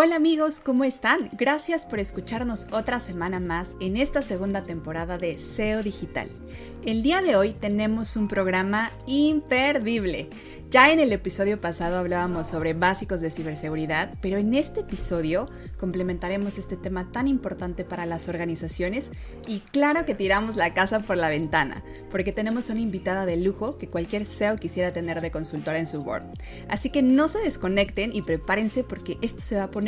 Hola amigos, ¿cómo están? Gracias por escucharnos otra semana más en esta segunda temporada de SEO Digital. El día de hoy tenemos un programa imperdible. Ya en el episodio pasado hablábamos sobre básicos de ciberseguridad, pero en este episodio complementaremos este tema tan importante para las organizaciones y claro que tiramos la casa por la ventana, porque tenemos una invitada de lujo que cualquier SEO quisiera tener de consultora en su board. Así que no se desconecten y prepárense porque esto se va a poner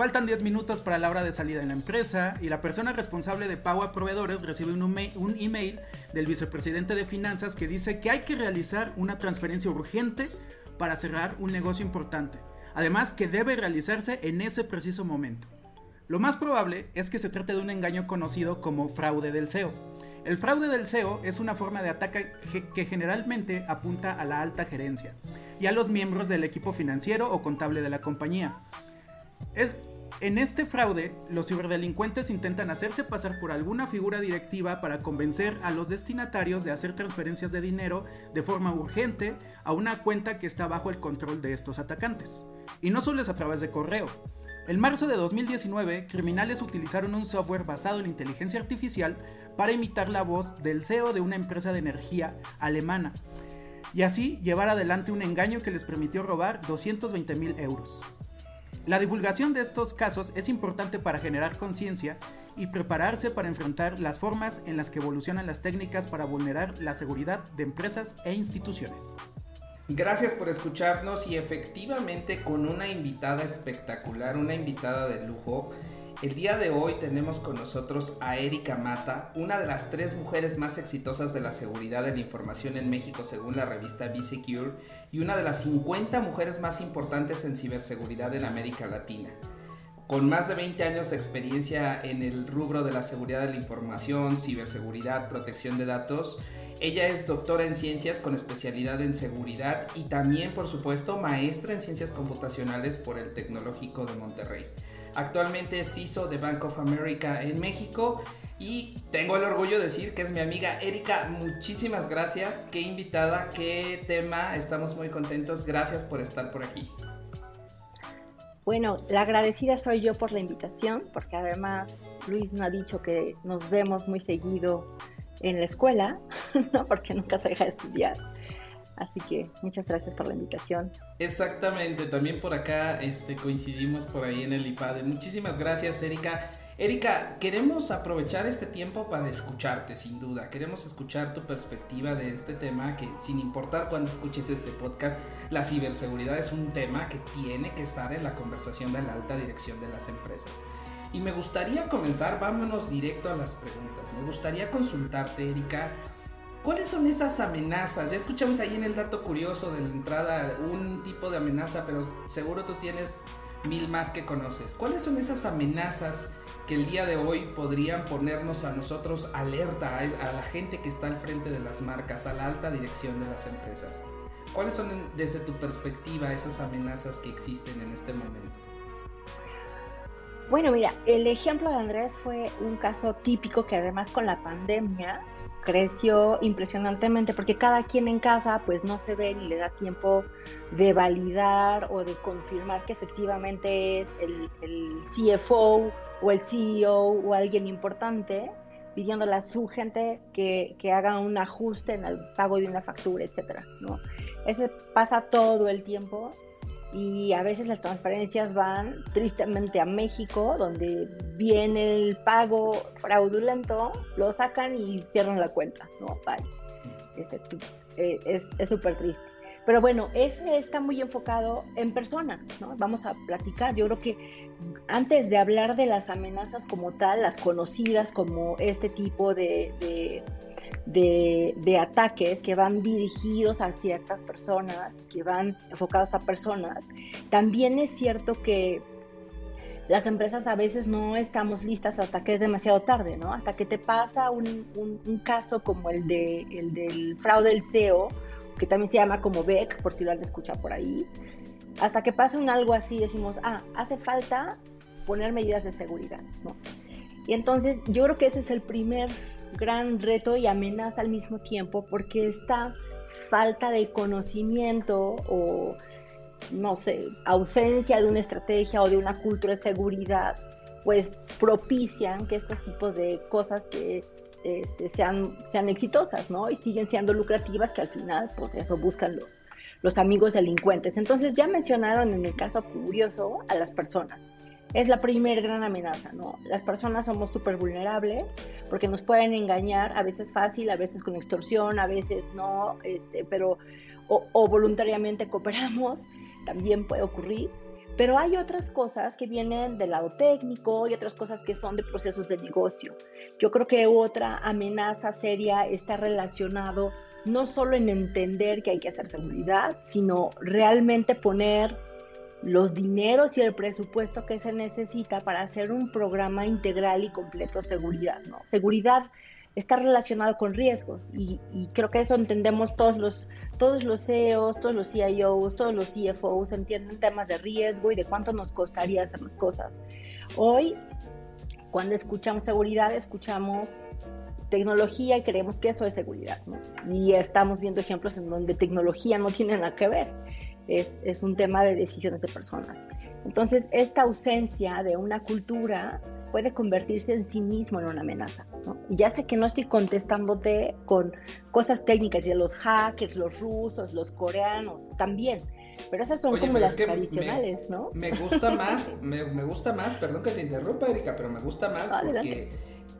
Faltan 10 minutos para la hora de salida en la empresa y la persona responsable de pago a proveedores recibe un, un email del vicepresidente de finanzas que dice que hay que realizar una transferencia urgente para cerrar un negocio importante. Además que debe realizarse en ese preciso momento. Lo más probable es que se trate de un engaño conocido como fraude del SEO. El fraude del SEO es una forma de ataque que generalmente apunta a la alta gerencia y a los miembros del equipo financiero o contable de la compañía. Es, en este fraude, los ciberdelincuentes intentan hacerse pasar por alguna figura directiva para convencer a los destinatarios de hacer transferencias de dinero de forma urgente a una cuenta que está bajo el control de estos atacantes. Y no solo es a través de correo. En marzo de 2019, criminales utilizaron un software basado en inteligencia artificial para imitar la voz del CEO de una empresa de energía alemana y así llevar adelante un engaño que les permitió robar 220 mil euros. La divulgación de estos casos es importante para generar conciencia y prepararse para enfrentar las formas en las que evolucionan las técnicas para vulnerar la seguridad de empresas e instituciones. Gracias por escucharnos y efectivamente con una invitada espectacular, una invitada de lujo el día de hoy tenemos con nosotros a Erika Mata, una de las tres mujeres más exitosas de la seguridad de la información en México según la revista B-Secure y una de las 50 mujeres más importantes en ciberseguridad en América Latina. Con más de 20 años de experiencia en el rubro de la seguridad de la información, ciberseguridad, protección de datos, ella es doctora en ciencias con especialidad en seguridad y también, por supuesto, maestra en ciencias computacionales por el Tecnológico de Monterrey. Actualmente es CISO de Bank of America en México y tengo el orgullo de decir que es mi amiga Erika. Muchísimas gracias. Qué invitada, qué tema. Estamos muy contentos. Gracias por estar por aquí. Bueno, la agradecida soy yo por la invitación, porque además Luis me ha dicho que nos vemos muy seguido en la escuela, ¿no? porque nunca se deja de estudiar. Así que muchas gracias por la invitación. Exactamente, también por acá este, coincidimos por ahí en el IPAD. Muchísimas gracias, Erika. Erika, queremos aprovechar este tiempo para escucharte, sin duda. Queremos escuchar tu perspectiva de este tema, que sin importar cuando escuches este podcast, la ciberseguridad es un tema que tiene que estar en la conversación de la alta dirección de las empresas. Y me gustaría comenzar, vámonos directo a las preguntas. Me gustaría consultarte, Erika, ¿Cuáles son esas amenazas? Ya escuchamos ahí en el dato curioso de la entrada un tipo de amenaza, pero seguro tú tienes mil más que conoces. ¿Cuáles son esas amenazas que el día de hoy podrían ponernos a nosotros alerta, a la gente que está al frente de las marcas, a la alta dirección de las empresas? ¿Cuáles son desde tu perspectiva esas amenazas que existen en este momento? Bueno, mira, el ejemplo de Andrés fue un caso típico que además con la pandemia creció impresionantemente porque cada quien en casa pues no se ve ni le da tiempo de validar o de confirmar que efectivamente es el, CFO o el CEO o alguien importante pidiéndole a su gente que, que, haga un ajuste en el pago de una factura, etcétera, ¿no? Eso pasa todo el tiempo y a veces las transferencias van tristemente a México, donde viene el pago fraudulento, lo sacan y cierran la cuenta, ¿no? Este, eh, es súper triste. Pero bueno, ese está muy enfocado en personas, ¿no? Vamos a platicar. Yo creo que antes de hablar de las amenazas como tal, las conocidas como este tipo de, ataques que van dirigidos a ciertas personas, que van enfocados a personas, también es cierto que las empresas a veces no estamos listas hasta que es demasiado tarde, ¿no? Hasta que te pasa un, caso como el, de, el del fraude del SEO, que también se llama como BEC, por si lo han escuchado por ahí. Hasta que pasa un algo así, decimos, ah, hace falta poner medidas de seguridad, ¿no? Y entonces yo creo que ese es el primer gran reto y amenaza al mismo tiempo, porque esta falta de conocimiento o no sé, ausencia de una estrategia o de una cultura de seguridad, pues propician que estos tipos de cosas que este, sean, sean exitosas, ¿no? Y siguen siendo lucrativas que al final, pues eso buscan los, los amigos delincuentes. Entonces ya mencionaron en el caso curioso a las personas. Es la primer gran amenaza, ¿no? Las personas somos súper vulnerables porque nos pueden engañar, a veces fácil, a veces con extorsión, a veces no, este, pero o, o voluntariamente cooperamos también puede ocurrir, pero hay otras cosas que vienen del lado técnico y otras cosas que son de procesos de negocio. Yo creo que otra amenaza seria está relacionado no solo en entender que hay que hacer seguridad, sino realmente poner los dineros y el presupuesto que se necesita para hacer un programa integral y completo de seguridad. ¿no? Seguridad está relacionado con riesgos y, creo que eso entendemos todos los todos los CEOs, todos los CIOs, todos los CFOs entienden temas de riesgo y de cuánto nos costaría hacer las cosas. Hoy, cuando escuchamos seguridad, escuchamos tecnología y creemos que eso es seguridad. Y estamos viendo ejemplos en donde tecnología no tiene nada que ver. Es, es un tema de decisiones de personas. Entonces, esta ausencia de una cultura puede convertirse en sí mismo en una amenaza. Y ya sé que no estoy contestándote con cosas técnicas de los hackers, los rusos, los coreanos, también. Pero esas son como las tradicionales, ¿no? Me gusta más, me, gusta más, perdón que te interrumpa, Erika, pero me gusta más porque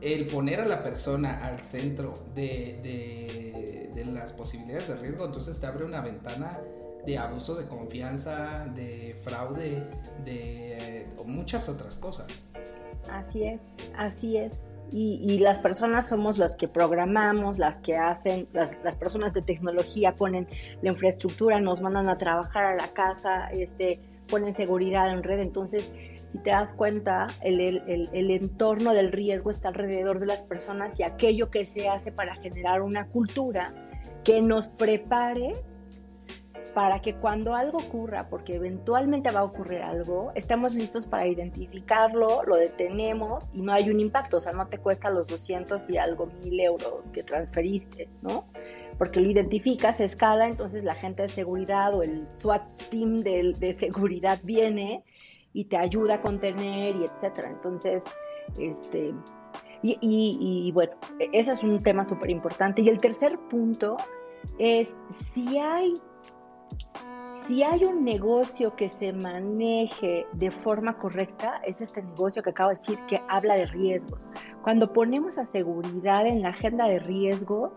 el poner a la persona al centro de, de las posibilidades de riesgo, entonces te abre una ventana de abuso de confianza, de fraude, de muchas otras cosas. Así es, así es. Y, las personas somos las que programamos, las que hacen, las, personas de tecnología ponen la infraestructura, nos mandan a trabajar a la casa, este, ponen seguridad en red. Entonces, si te das cuenta, el, el, entorno del riesgo está alrededor de las personas y aquello que se hace para generar una cultura que nos prepare para que cuando algo ocurra, porque eventualmente va a ocurrir algo, estemos listos para identificarlo, lo detenemos y no hay un impacto, o sea, no te cuesta los 200 y algo mil euros que transferiste, ¿no? Porque lo identificas, se escala, entonces la gente de seguridad o el SWAT team de, de seguridad viene y te ayuda a contener y etcétera. Entonces, este, y, y, y bueno, e-, ese es un tema súper importante. Y el tercer punto es si hay si hay un negocio que se maneje de forma correcta, es este negocio que acabo de decir que habla de riesgos. Cuando ponemos a seguridad en la agenda de riesgos,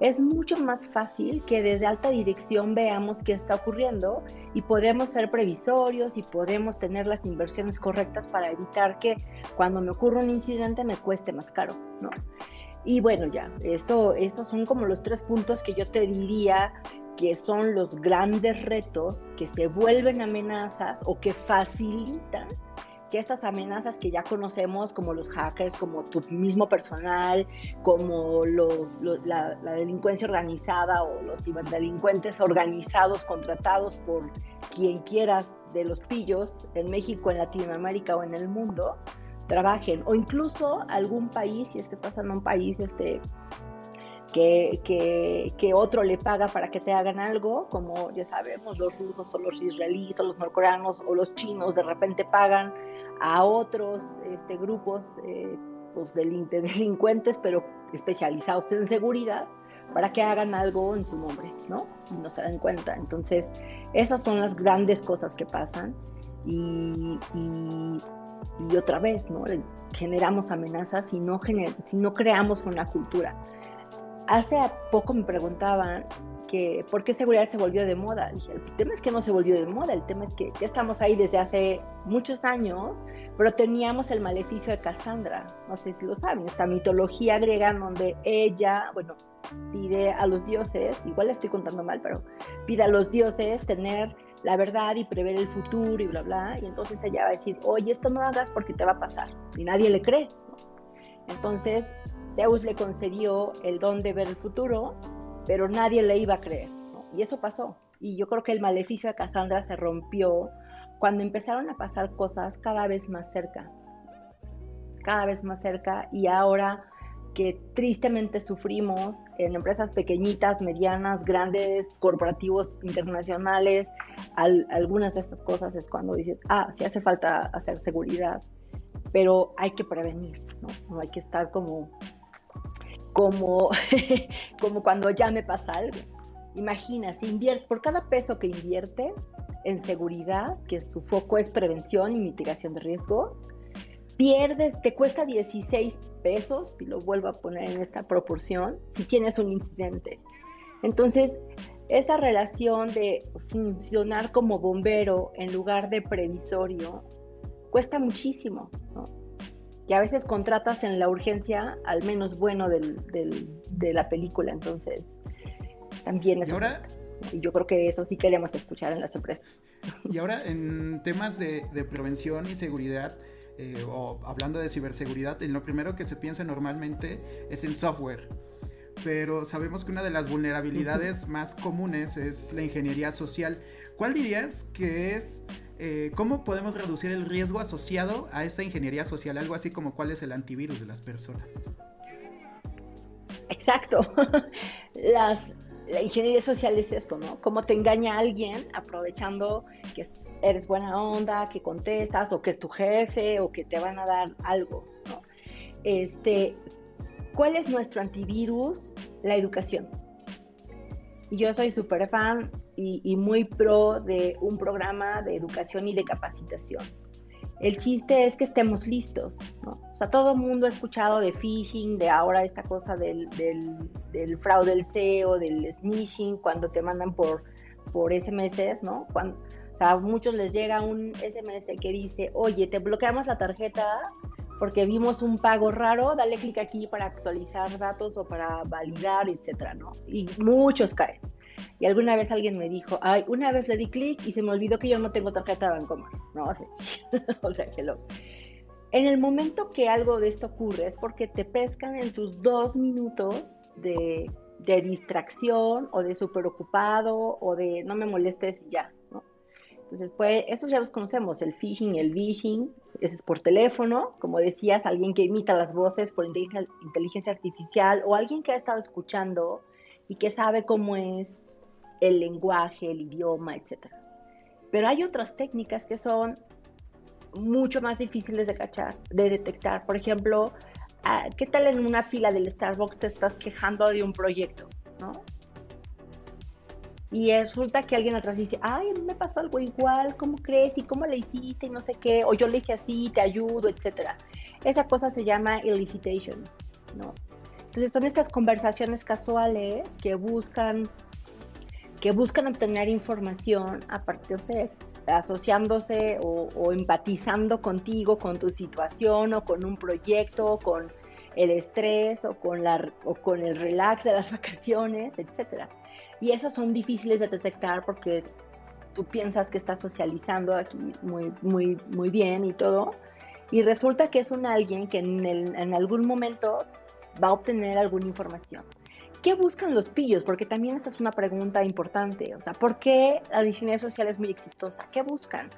es mucho más fácil que desde alta dirección veamos qué está ocurriendo y podemos ser previsorios y podemos tener las inversiones correctas para evitar que cuando me ocurra un incidente me cueste más caro, ¿no? Y bueno, ya, esto, estos son como los tres puntos que yo te diría que son los grandes retos que se vuelven amenazas o que facilitan que estas amenazas que ya conocemos, como los hackers, como tu mismo personal, como los, la, delincuencia organizada o los delincuentes organizados, contratados por quien quieras de los pillos en México, en Latinoamérica o en el mundo, trabajen. O incluso algún país, si es que estás en un país este, que, que, otro le paga para que te hagan algo, como ya sabemos, los rusos o los israelíes o los norcoreanos o los chinos de repente pagan a otros este, grupos eh, pues, de delincuentes, pero especializados en seguridad, para que hagan algo en su nombre, ¿no? Y no se dan cuenta. Entonces, esas son las grandes cosas que pasan. Y, y, otra vez, ¿no? Generamos amenazas si no, si no creamos una cultura. Hace poco me preguntaban que por qué seguridad se volvió de moda. Dije, el tema es que no se volvió de moda, el tema es que ya estamos ahí desde hace muchos años, pero teníamos el maleficio de Cassandra, no sé si lo saben, esta mitología griega donde ella, bueno, pide a los dioses, igual estoy contando mal, pero pide a los dioses tener la verdad y prever el futuro y bla, bla. Y entonces ella va a decir, oye, esto no hagas porque te va a pasar. Y nadie le cree. Entonces, Zeus le concedió el don de ver el futuro, pero nadie le iba a creer. Y eso pasó. Y yo creo que el maleficio de Cassandra se rompió cuando empezaron a pasar cosas cada vez más cerca. Cada vez más cerca. Y ahora que tristemente sufrimos en empresas pequeñitas, medianas, grandes, corporativos internacionales, algunas de estas cosas es cuando dices, ah, sí hace falta hacer seguridad, pero hay que prevenir, ¿no? No hay que estar como, como, como cuando ya me pasa algo. Imagina, si inviertes, por cada peso que inviertes en seguridad, que su foco es prevención y mitigación de riesgos, pierdes, te cuesta 16 pesos, si lo vuelvo a poner en esta proporción, si tienes un incidente. Entonces, esa relación de funcionar como bombero en lugar de previsorio cuesta muchísimo, ¿no? Y a veces contratas en la urgencia al menos bueno del, de la película, entonces también es... Y, yo creo que eso sí queremos escuchar en las empresas. Y ahora en temas de, de prevención y seguridad, eh, o hablando de ciberseguridad, en lo primero que se piensa normalmente es en software. Pero sabemos que una de las vulnerabilidades más comunes es la ingeniería social. ¿Cuál dirías que es, eh, cómo podemos reducir el riesgo asociado a esta ingeniería social? Algo así como cuál es el antivirus de las personas. Exacto. Las, la ingeniería social es eso, ¿no? Cómo te engaña alguien aprovechando que eres buena onda, que contestas, o que es tu jefe, o que te van a dar algo, ¿no? Este, ¿Cuál es nuestro antivirus? La educación. Yo soy súper fan y, muy pro de un programa de educación y de capacitación. El chiste es que estemos listos. O sea, todo el mundo ha escuchado de phishing, de ahora esta cosa del, del, fraude del SEO, del snitching, cuando te mandan por, por SMS, ¿no? Cuando, o sea, a muchos les llega un SMS que dice, oye, te bloqueamos la tarjeta porque vimos un pago raro, dale clic aquí para actualizar datos o para validar, etcétera, ¿no? Y muchos caen. Y alguna vez alguien me dijo, ay, una vez le di clic y se me olvidó que yo no tengo tarjeta de Bancomer, ¿no? o sea, que lo... En el momento que algo de esto ocurre es porque te pescan en tus dos minutos de, de distracción o de súper ocupado o de no me molestes y ya. Entonces, pues, eso ya los conocemos, el phishing, el vishing, ese es por teléfono, como decías, alguien que imita las voces por inteligencia artificial o alguien que ha estado escuchando y que sabe cómo es el lenguaje, el idioma, etc. Pero hay otras técnicas que son mucho más difíciles de cachar, de detectar. Por ejemplo, ah, ¿qué tal en una fila del Starbucks te estás quejando de un proyecto, no? Y resulta que alguien atrás dice, ay, me pasó algo igual, ¿cómo crees? ¿Y cómo le hiciste? Y no sé qué, o yo le hice así, te ayudo, etcétera. Esa cosa se llama elicitation, ¿no? Entonces son estas conversaciones casuales que buscan que buscan obtener información a partir, de asociándose o, empatizando contigo, con tu situación o con un proyecto, con el estrés o con, la, o con el relax de las vacaciones, etc. Y esos son difíciles de detectar porque tú piensas que estás socializando aquí muy, muy, muy bien y todo, y resulta que es un alguien que en, en algún momento va a obtener alguna información. ¿Qué buscan los pillos? Porque también esa es una pregunta importante. O sea, ¿por qué la ingeniería social es muy exitosa? ¿Qué buscan?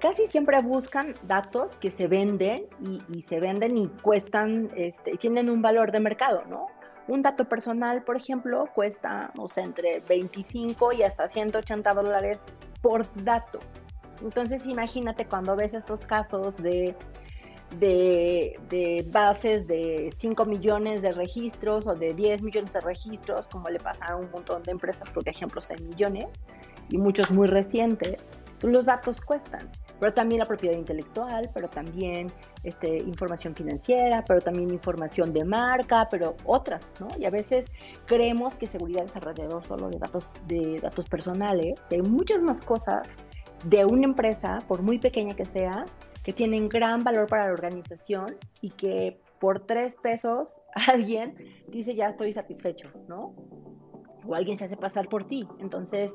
Casi siempre buscan datos que se venden y, se venden y cuestan, este, tienen un valor de mercado, ¿no? Un dato personal, por ejemplo, cuesta, no sé, entre 25 y hasta 180 dólares por dato. Entonces, imagínate cuando ves estos casos de de, bases de 5 millones de registros o de 10 millones de registros, como le pasa a un montón de empresas, porque ejemplos hay millones y muchos muy recientes, los datos cuestan, pero también la propiedad intelectual, pero también este, información financiera, pero también información de marca, pero otras, ¿no? Y a veces creemos que seguridad es alrededor solo de datos, de datos personales, hay muchas más cosas de una empresa, por muy pequeña que sea, que tienen gran valor para la organización y que por tres pesos alguien dice ya estoy satisfecho, ¿no? O alguien se hace pasar por ti. Entonces,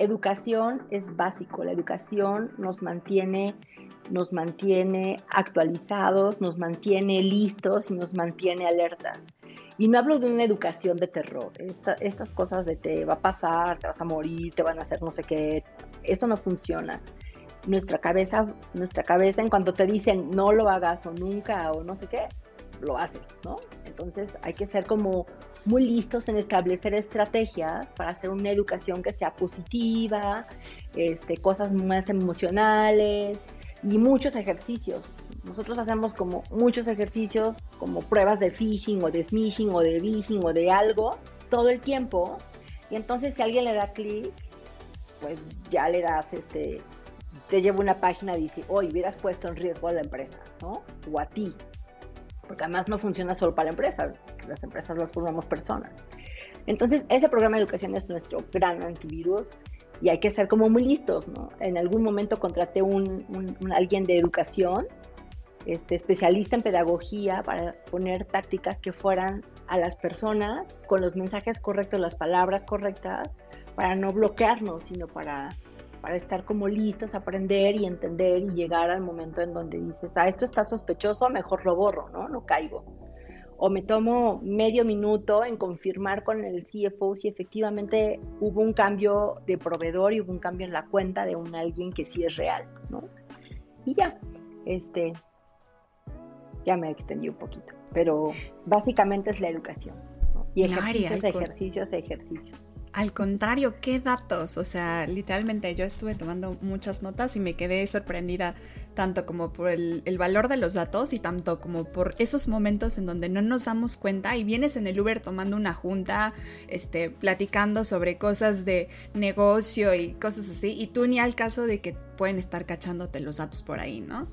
educación es básico, la educación nos mantiene, nos mantiene actualizados, nos mantiene listos y nos mantiene alertas. Y no hablo de una educación de terror, estas cosas de te va a pasar, te vas a morir, te van a hacer no sé qué, eso no funciona. Nuestra cabeza, nuestra cabeza en cuanto te dicen no lo hagas o nunca o no sé qué, lo haces, ¿no? Entonces hay que ser como muy listos en establecer estrategias para hacer una educación que sea positiva, este, cosas más emocionales y muchos ejercicios. Nosotros hacemos como muchos ejercicios, como pruebas de phishing o de smishing o de phishing o de algo, todo el tiempo. Y entonces si alguien le da clic, pues ya le das este, te lleva una página y dice, hoy hubieras puesto en riesgo a la empresa, ¿no? O a ti, porque además no funciona solo para la empresa, las empresas las formamos personas. Entonces, ese programa de educación es nuestro gran antivirus y hay que ser como muy listos, ¿no? En algún momento contraté un, alguien de educación, este, especialista en pedagogía, para poner tácticas que fueran a las personas con los mensajes correctos, las palabras correctas, para no bloquearnos, sino para para estar como listos aprender y entender y llegar al momento en donde dices, ah, esto está sospechoso, mejor lo borro, ¿no? No caigo. O me tomo medio minuto en confirmar con el CFO si efectivamente hubo un cambio de proveedor y hubo un cambio en la cuenta de un alguien que sí es real, ¿no? Y ya, este, ya me extendí un poquito, pero básicamente es la educación, ¿no? Y ejercicios, ejercicios, ejercicios. Al contrario, qué datos. O sea, literalmente yo estuve tomando muchas notas y me quedé sorprendida tanto como por el, valor de los datos y tanto como por esos momentos en donde no nos damos cuenta y vienes en el Uber tomando una junta, este, platicando sobre cosas de negocio y cosas así y tú ni al caso de que pueden estar cachándote los datos por ahí, ¿no?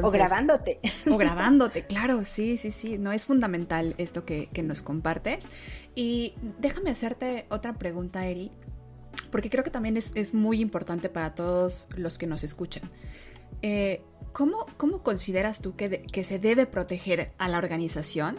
o grabándote. O grabándote, claro, sí, sí, sí. No es fundamental esto que, que nos compartes. Y déjame hacerte otra pregunta, Eri, porque creo que también es, muy importante para todos los que nos escuchan. Eh, ¿cómo, consideras tú que, que se debe proteger a la organización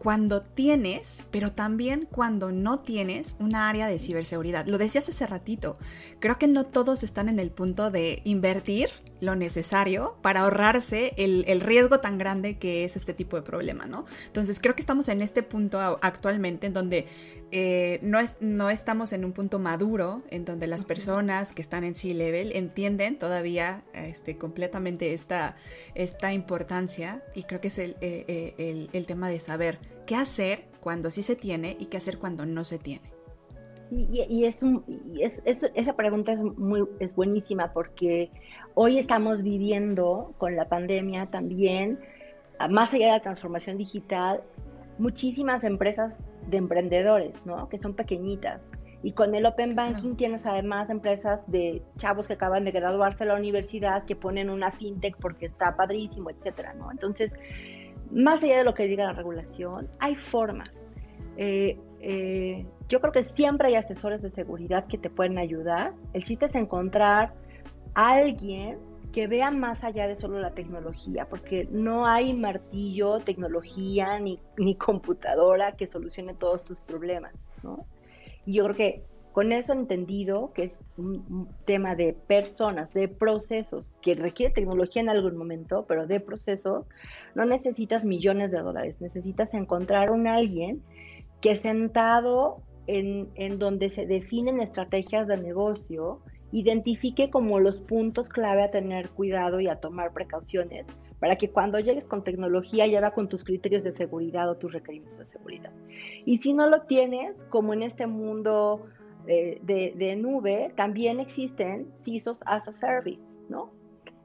cuando tienes, pero también cuando no tienes una área de ciberseguridad. Lo decías hace ratito, creo que no todos están en el punto de invertir lo necesario para ahorrarse el, riesgo tan grande que es este tipo de problema, ¿no? Entonces creo que estamos en este punto actualmente en donde eh, no, es, no estamos en un punto maduro, en donde las personas que están en C-Level entienden todavía este, completamente esta, esta importancia y creo que es el, eh, eh, el tema de saber qué hacer cuando sí se tiene y qué hacer cuando no se tiene. Y, es, un, es, esa pregunta es, muy, es buenísima porque hoy estamos viviendo con la pandemia también, más allá de la transformación digital, muchísimas empresas de emprendedores, ¿no? Que son pequeñitas. Y con el Open Banking tienes además empresas de chavos que acaban de graduarse a la universidad que ponen una fintech porque está padrísimo, etcétera, ¿no? Entonces, más allá de lo que diga la regulación, hay formas. Eh, eh, yo creo que siempre hay asesores de seguridad que te pueden ayudar. El chiste es encontrar alguien que vea más allá de solo la tecnología, porque no hay martillo, tecnología ni, ni computadora que solucione todos tus problemas, ¿no? Y yo creo que con eso entendido, que es un, tema de personas, de procesos, que requiere tecnología en algún momento, pero de procesos, no necesitas millones de dólares, necesitas encontrar un alguien que sentado en, en donde se definen estrategias de negocio, identifique como los puntos clave a tener cuidado y a tomar precauciones para que cuando llegues con tecnología ya va con tus criterios de seguridad o tus requerimientos de seguridad. Y si no lo tienes, como en este mundo de, de nube, también existen CISOs as a service, ¿no?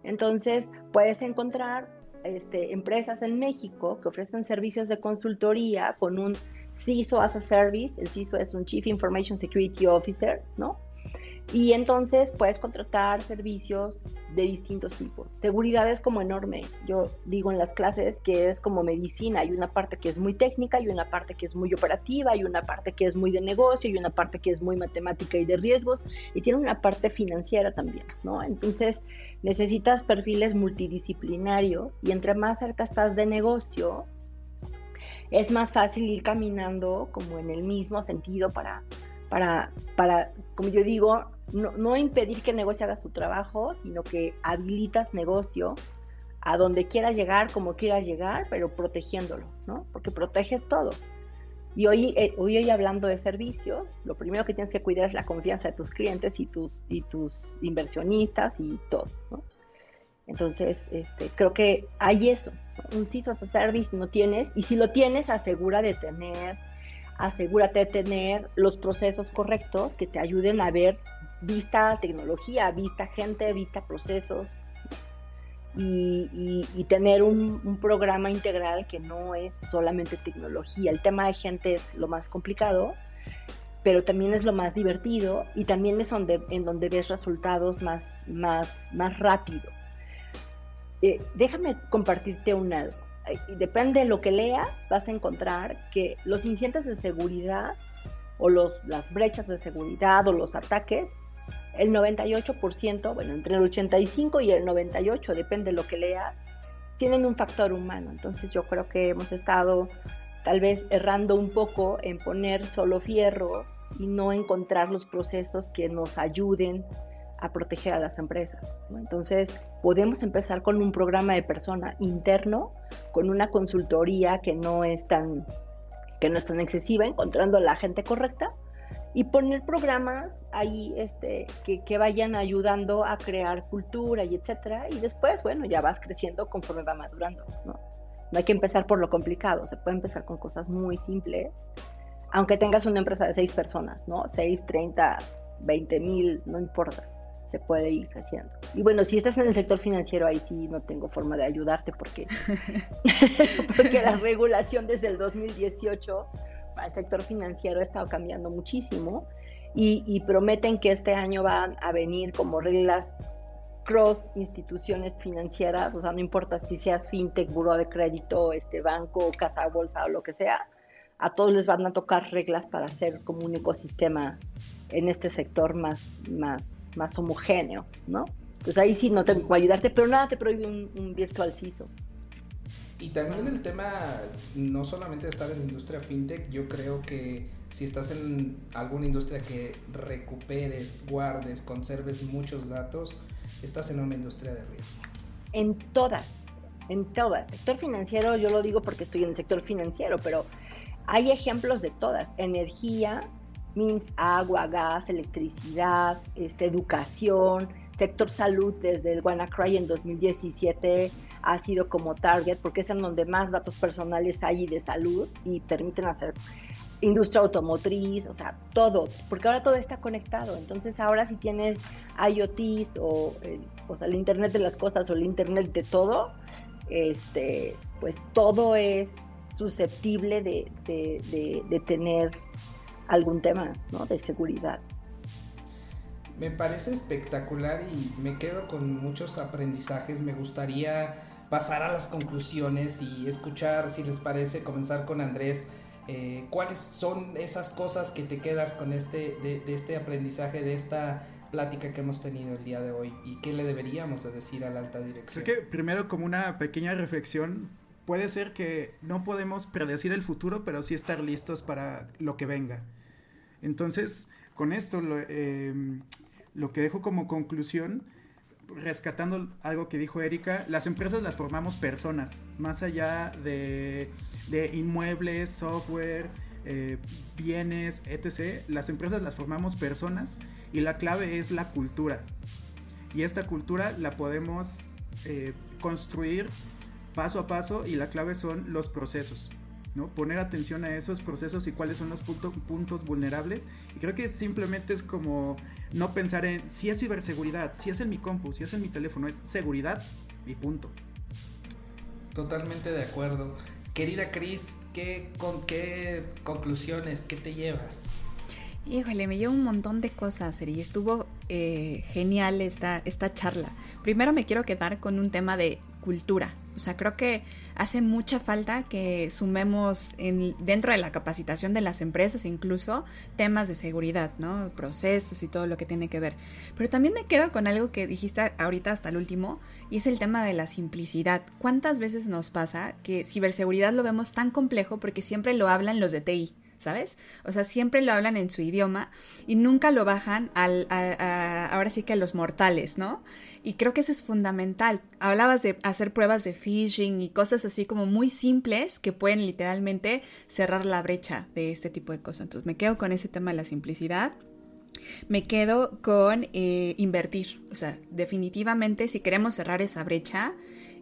Entonces puedes encontrar este, empresas en México que ofrecen servicios de consultoría con un CISO as a Service, el CISO es un Chief Information Security Officer, ¿no? Y entonces puedes contratar servicios de distintos tipos. Seguridad es como enorme. Yo digo en las clases que es como medicina. Hay una parte que es muy técnica, hay una parte que es muy operativa, hay una parte que es muy de negocio, hay una parte que es muy matemática y de riesgos, y tiene una parte financiera también, ¿no? Entonces necesitas perfiles multidisciplinarios y entre más cerca estás de negocio, es más fácil ir caminando como en el mismo sentido para, para, para como yo digo, no, impedir que el negocio haga su trabajo, sino que habilitas negocio a donde quiera llegar, como quiera llegar, pero protegiéndolo, ¿no? Porque proteges todo. Y hoy, eh, hoy, hoy hablando de servicios, lo primero que tienes que cuidar es la confianza de tus clientes y tus, y tus inversionistas y todo, ¿no? Entonces, este, creo que hay eso. Un CISO as a service no tienes, y si lo tienes, asegura de tener, asegúrate de tener los procesos correctos que te ayuden a ver vista tecnología, vista gente, vista procesos, y, tener un, programa integral que no es solamente tecnología. El tema de gente es lo más complicado, pero también es lo más divertido y también es donde, en donde ves resultados más, más, más rápido. Eh, déjame compartirte un algo. Depende de lo que leas, vas a encontrar que los incidentes de seguridad o los, las brechas de seguridad o los ataques el 98%, bueno, entre el 85 y el 98, depende de lo que leas, tienen un factor humano. Entonces yo creo que hemos estado tal vez errando un poco en poner solo fierros y no encontrar los procesos que nos ayuden a proteger a las empresas. Entonces, podemos empezar con un programa de persona interno, con una consultoría que no es tan que no es tan excesiva, encontrando la gente correcta y poner programas ahí este, que, vayan ayudando a crear cultura y etcétera. Y después, bueno, ya vas creciendo conforme va madurando, ¿no? No hay que empezar por lo complicado, se puede empezar con cosas muy simples, aunque tengas una empresa de seis personas, ¿no? Seis, treinta, veinte mil, no importa, se puede ir creciendo. Y bueno, si estás en el sector financiero, ahí sí no tengo forma de ayudarte porque, porque la regulación desde el 2018 el sector financiero ha estado cambiando muchísimo y, prometen que este año van a venir como reglas cross instituciones financieras, o sea, no importa si seas fintech, buro de crédito, este banco, casa bolsa o lo que sea, a todos les van a tocar reglas para hacer como un ecosistema en este sector más, más, más homogéneo, ¿no? Entonces ahí sí no tengo que ayudarte, pero nada te prohíbe un, un virtual CISO. Y también el tema, no solamente de estar en la industria fintech, yo creo que si estás en alguna industria que recuperes, guardes, conserves muchos datos, estás en una industria de riesgo. En todas, en todas. Sector financiero, yo lo digo porque estoy en el sector financiero, pero hay ejemplos de todas. Energía, means agua, gas, electricidad, este, educación, sector salud desde el WannaCry en 2017 ha sido como target porque es en donde más datos personales hay de salud y permiten hacer industria automotriz, o sea, todo, porque ahora todo está conectado. Entonces ahora si tienes IoTs o, el, o sea, el Internet de las cosas o el Internet de todo, este, pues todo es susceptible de, de, de tener algún tema ¿no? de seguridad. Me parece espectacular y me quedo con muchos aprendizajes. Me gustaría pasar a las conclusiones y escuchar, si les parece, comenzar con Andrés. Eh, ¿Cuáles son esas cosas que te quedas con este, de, este aprendizaje, de esta plática que hemos tenido el día de hoy y qué le deberíamos de decir a la alta dirección? Creo que primero como una pequeña reflexión, puede ser que no podemos predecir el futuro, pero sí estar listos para lo que venga. Entonces, con esto lo, em, lo que dejo como conclusión rescatando algo que dijo Erika, las empresas las formamos personas, más allá de, inmuebles, software, eh, bienes, etc. Las empresas las formamos personas y la clave es la cultura. Y esta cultura la podemos eh, construir paso a paso y la clave son los procesos. ¿No? Poner atención a esos procesos y cuáles son los puntos vulnerables. Y creo que simplemente es como no pensar en si es ciberseguridad, si es en mi compu, si es en mi teléfono, es seguridad y punto. Totalmente de acuerdo. Querida Cris, ¿qué, con, ¿qué conclusiones, qué te llevas? Híjole, me llevo un montón de cosas, y estuvo eh, genial esta, esta charla. Primero me quiero quedar con un tema de cultura. O sea, creo que hace mucha falta que sumemos en, dentro de la capacitación de las empresas incluso temas de seguridad, ¿no? Procesos y todo lo que tiene que ver. Pero también me quedo con algo que dijiste ahorita hasta el último y es el tema de la simplicidad. ¿Cuántas veces nos pasa que ciberseguridad lo vemos tan complejo porque siempre lo hablan los de? ¿Sabes? O sea, siempre lo hablan en su idioma y nunca lo bajan al, ahora sí que a los mortales, ¿no? Y creo que eso es fundamental. Hablabas de hacer pruebas de phishing y cosas así como muy simples que pueden literalmente cerrar la brecha de este tipo de cosas. Entonces me quedo con ese tema de la simplicidad. Me quedo con eh, invertir. O sea, definitivamente si queremos cerrar esa brecha,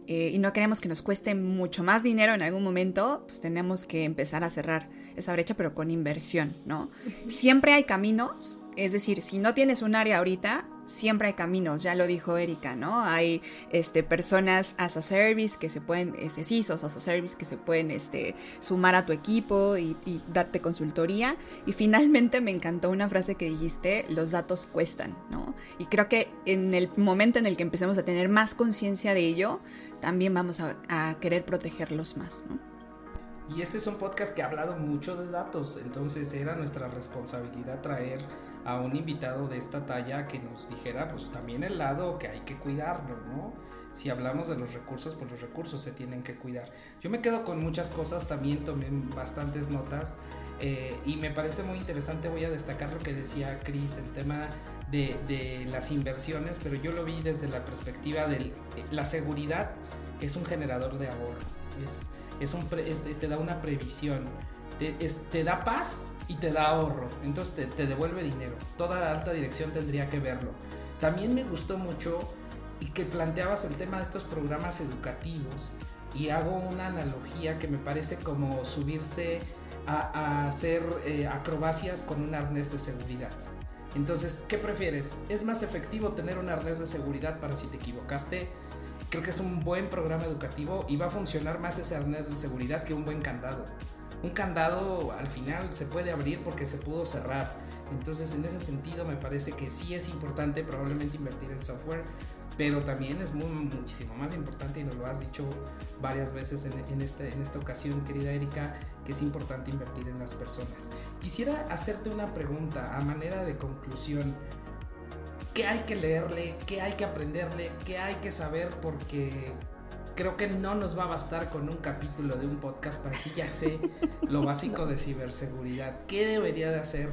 eh, y no queremos que nos cueste mucho más dinero en algún momento, pues tenemos que empezar a cerrar esa brecha, pero con inversión, ¿no? Siempre hay caminos, es decir, si no tienes un área ahorita, siempre hay caminos, ya lo dijo Erika, ¿no? Hay este, personas as a service que se pueden, este, CISOs as a service que se pueden este, sumar a tu equipo y, y, darte consultoría. Y finalmente me encantó una frase que dijiste, los datos cuestan, ¿no? Y creo que en el momento en el que empecemos a tener más conciencia de ello, también vamos a, a querer protegerlos más, ¿no? Y este es un podcast que ha hablado mucho de datos, entonces era nuestra responsabilidad traer a un invitado de esta talla que nos dijera pues también el lado que hay que cuidarlo, ¿no? Si hablamos de los recursos, pues los recursos se tienen que cuidar. Yo me quedo con muchas cosas, también tomé bastantes notas eh, y me parece muy interesante, voy a destacar lo que decía Chris, el tema de, las inversiones, pero yo lo vi desde la perspectiva de la seguridad es un generador de ahorro, es, es un te da una previsión, te, te da paz y te da ahorro, entonces te, devuelve dinero. Toda alta dirección tendría que verlo. También me gustó mucho y que planteabas el tema de estos programas educativos y hago una analogía que me parece como subirse a, hacer eh, acrobacias con un arnés de seguridad. Entonces, ¿qué prefieres? ¿Es más efectivo tener un arnés de seguridad para si te equivocaste? Creo que es un buen programa educativo y va a funcionar más ese arnés de seguridad que un buen candado un candado al final se puede abrir porque se pudo cerrar. Entonces en ese sentido me parece que sí es importante probablemente invertir en software, pero también es muchísimo más importante, y nos lo has dicho varias veces en, este, en esta ocasión, querida Erika, que es importante invertir en las personas. Quisiera hacerte una pregunta a manera de conclusión. ¿Qué hay que leerle? ¿Qué hay que aprenderle? ¿Qué hay que saber? Porque creo que no nos va a bastar con un capítulo de un podcast para decir ya sé lo básico de ciberseguridad. ¿Qué debería de hacer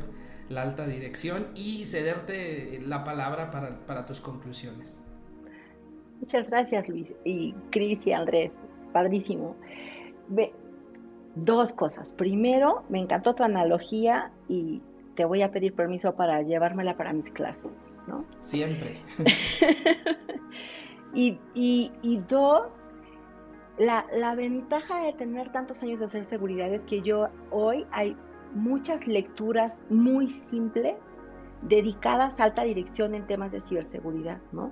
la alta dirección y cederte la palabra para, tus conclusiones? Muchas gracias Luis y Cris y Andrés. Padrísimo. Ve, dos cosas. Primero, me encantó tu analogía y te voy a pedir permiso para llevármela para mis clases, ¿no? Siempre. y, y, y dos, la, ventaja de tener tantos años de hacer seguridad es que yo hoy hay muchas lecturas muy simples dedicadas a alta dirección en temas de ciberseguridad, ¿no?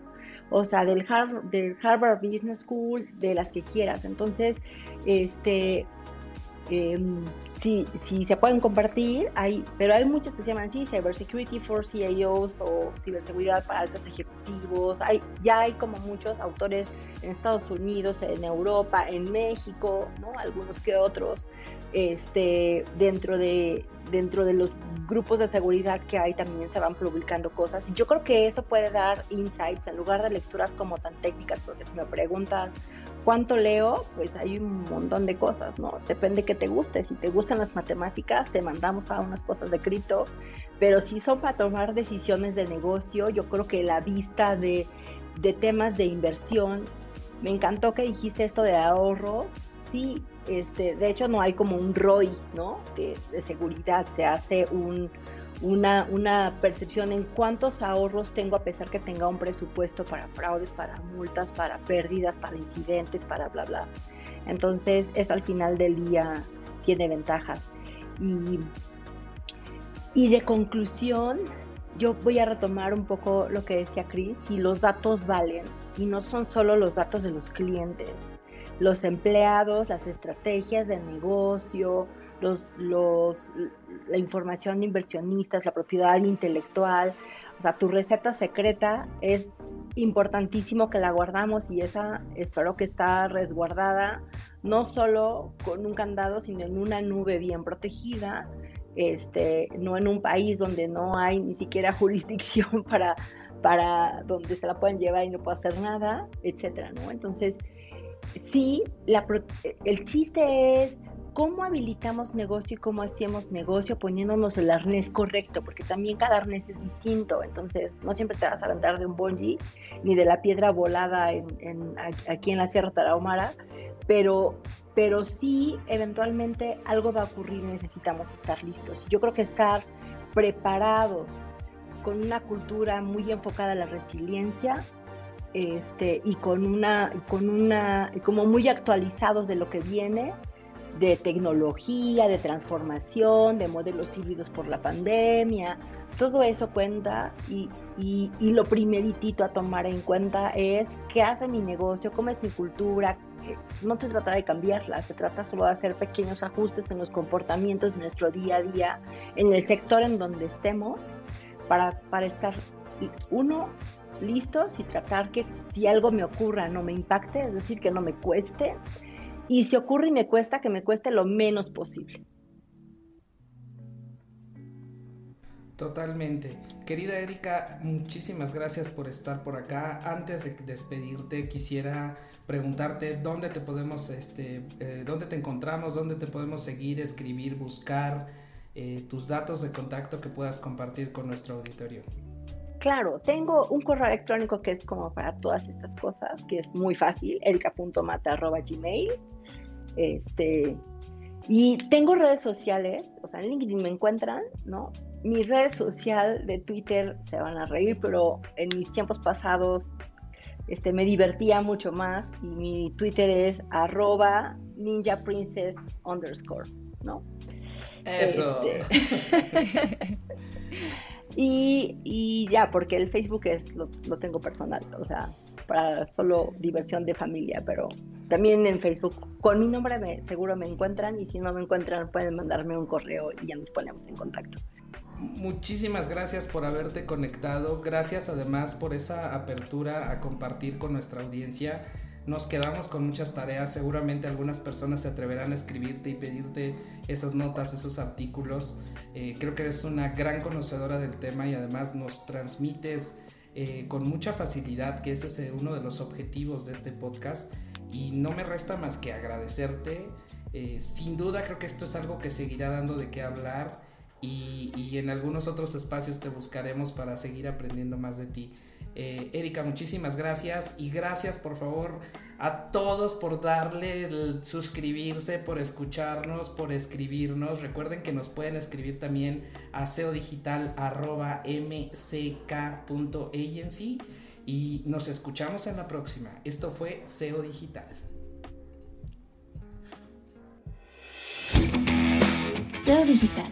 O sea, del Harvard, del Harvard Business School, de las que quieras. Entonces, este, em, si, si se pueden compartir, hay, pero hay muchas que se llaman así, Cybersecurity for CIOs o ciberseguridad para altos ejecutivos. Hay, ya hay como muchos autores en Estados Unidos, en Europa, en México, ¿no? algunos que otros, este, dentro, de, dentro de los grupos de seguridad que hay también se van publicando cosas. Y yo creo que eso puede dar insights en lugar de lecturas como tan técnicas, porque si me preguntas cuánto leo, pues hay un montón de cosas, ¿no? Depende que te guste. Si te gustan las matemáticas, te mandamos a unas cosas de cripto, pero si son para tomar decisiones de negocio, yo creo que la vista de, de temas de inversión me encantó que dijiste esto de ahorros. Sí, este, de hecho no hay como un ROI, ¿no? De, seguridad, se hace un, una, una, percepción en cuántos ahorros tengo a pesar que tenga un presupuesto para fraudes, para multas, para pérdidas, para incidentes, para bla, bla. Entonces, eso al final del día tiene ventajas. Y, y de conclusión, yo voy a retomar un poco lo que decía Chris, y los datos valen, y no son solo los datos de los clientes, los empleados, las estrategias de negocio, los, los, la información de inversionistas, la propiedad intelectual, o sea, tu receta secreta es importantísimo que la guardamos y esa espero que está resguardada no solo con un candado, sino en una nube bien protegida, este, no en un país donde no hay ni siquiera jurisdicción para para donde se la pueden llevar y no puede hacer nada, etcétera, ¿no? Entonces, sí, la, el chiste es cómo habilitamos negocio y cómo hacemos negocio poniéndonos el arnés correcto, porque también cada arnés es distinto, entonces no siempre te vas a aventar de un bungee ni de la piedra volada en, aquí en la Sierra Tarahumara, pero, pero sí eventualmente algo va a ocurrir y necesitamos estar listos. Yo creo que estar preparados con una cultura muy enfocada a la resiliencia este, y con una, y con una, como muy actualizados de lo que viene, de tecnología, de transformación, de modelos híbridos por la pandemia, todo eso cuenta y, y, lo primeritito a tomar en cuenta es qué hace mi negocio, cómo es mi cultura. No se trata de cambiarla, se trata solo de hacer pequeños ajustes en los comportamientos de nuestro día a día, en el sector en donde estemos, para, para estar, uno, listos y tratar que si algo me ocurra no me impacte, es decir, que no me cueste y si ocurre y me cuesta, que me cueste lo menos posible. Totalmente. Querida Erika, muchísimas gracias por estar por acá. Antes de despedirte, quisiera preguntarte dónde te podemos, este, eh, dónde te encontramos, dónde te podemos seguir, escribir, buscar, eh, tus datos de contacto que puedas compartir con nuestro auditorio. Claro, tengo un correo electrónico que es como para todas estas cosas, que es muy fácil, erica.mata.gmail. Este, y tengo redes sociales, o sea, en LinkedIn me encuentran, ¿no? Mi red social de Twitter se van a reír, pero en mis tiempos pasados este, me divertía mucho más y mi Twitter es arroba ninja princess underscore, ¿no? Eso. Este, y, ya, porque el Facebook es lo, lo tengo personal, o sea, para solo diversión de familia, pero también en Facebook con mi nombre me, seguro me encuentran y si no me encuentran pueden mandarme un correo y ya nos ponemos en contacto. Muchísimas gracias por haberte conectado, gracias además por esa apertura a compartir con nuestra audiencia. Nos quedamos con muchas tareas, seguramente algunas personas se atreverán a escribirte y pedirte esas notas, esos artículos. Eh, creo que eres una gran conocedora del tema y además nos transmites eh, con mucha facilidad, que ese es uno de los objetivos de este podcast y no me resta más que agradecerte. Eh, sin duda creo que esto es algo que seguirá dando de qué hablar y, y, en algunos otros espacios te buscaremos para seguir aprendiendo más de ti. Eh, Erika, muchísimas gracias y gracias por favor a todos por darle suscribirse, por escucharnos, por escribirnos. Recuerden que nos pueden escribir también a seodigital.mck.agency y nos escuchamos en la próxima. Esto fue SEO Digital. SEO Digital.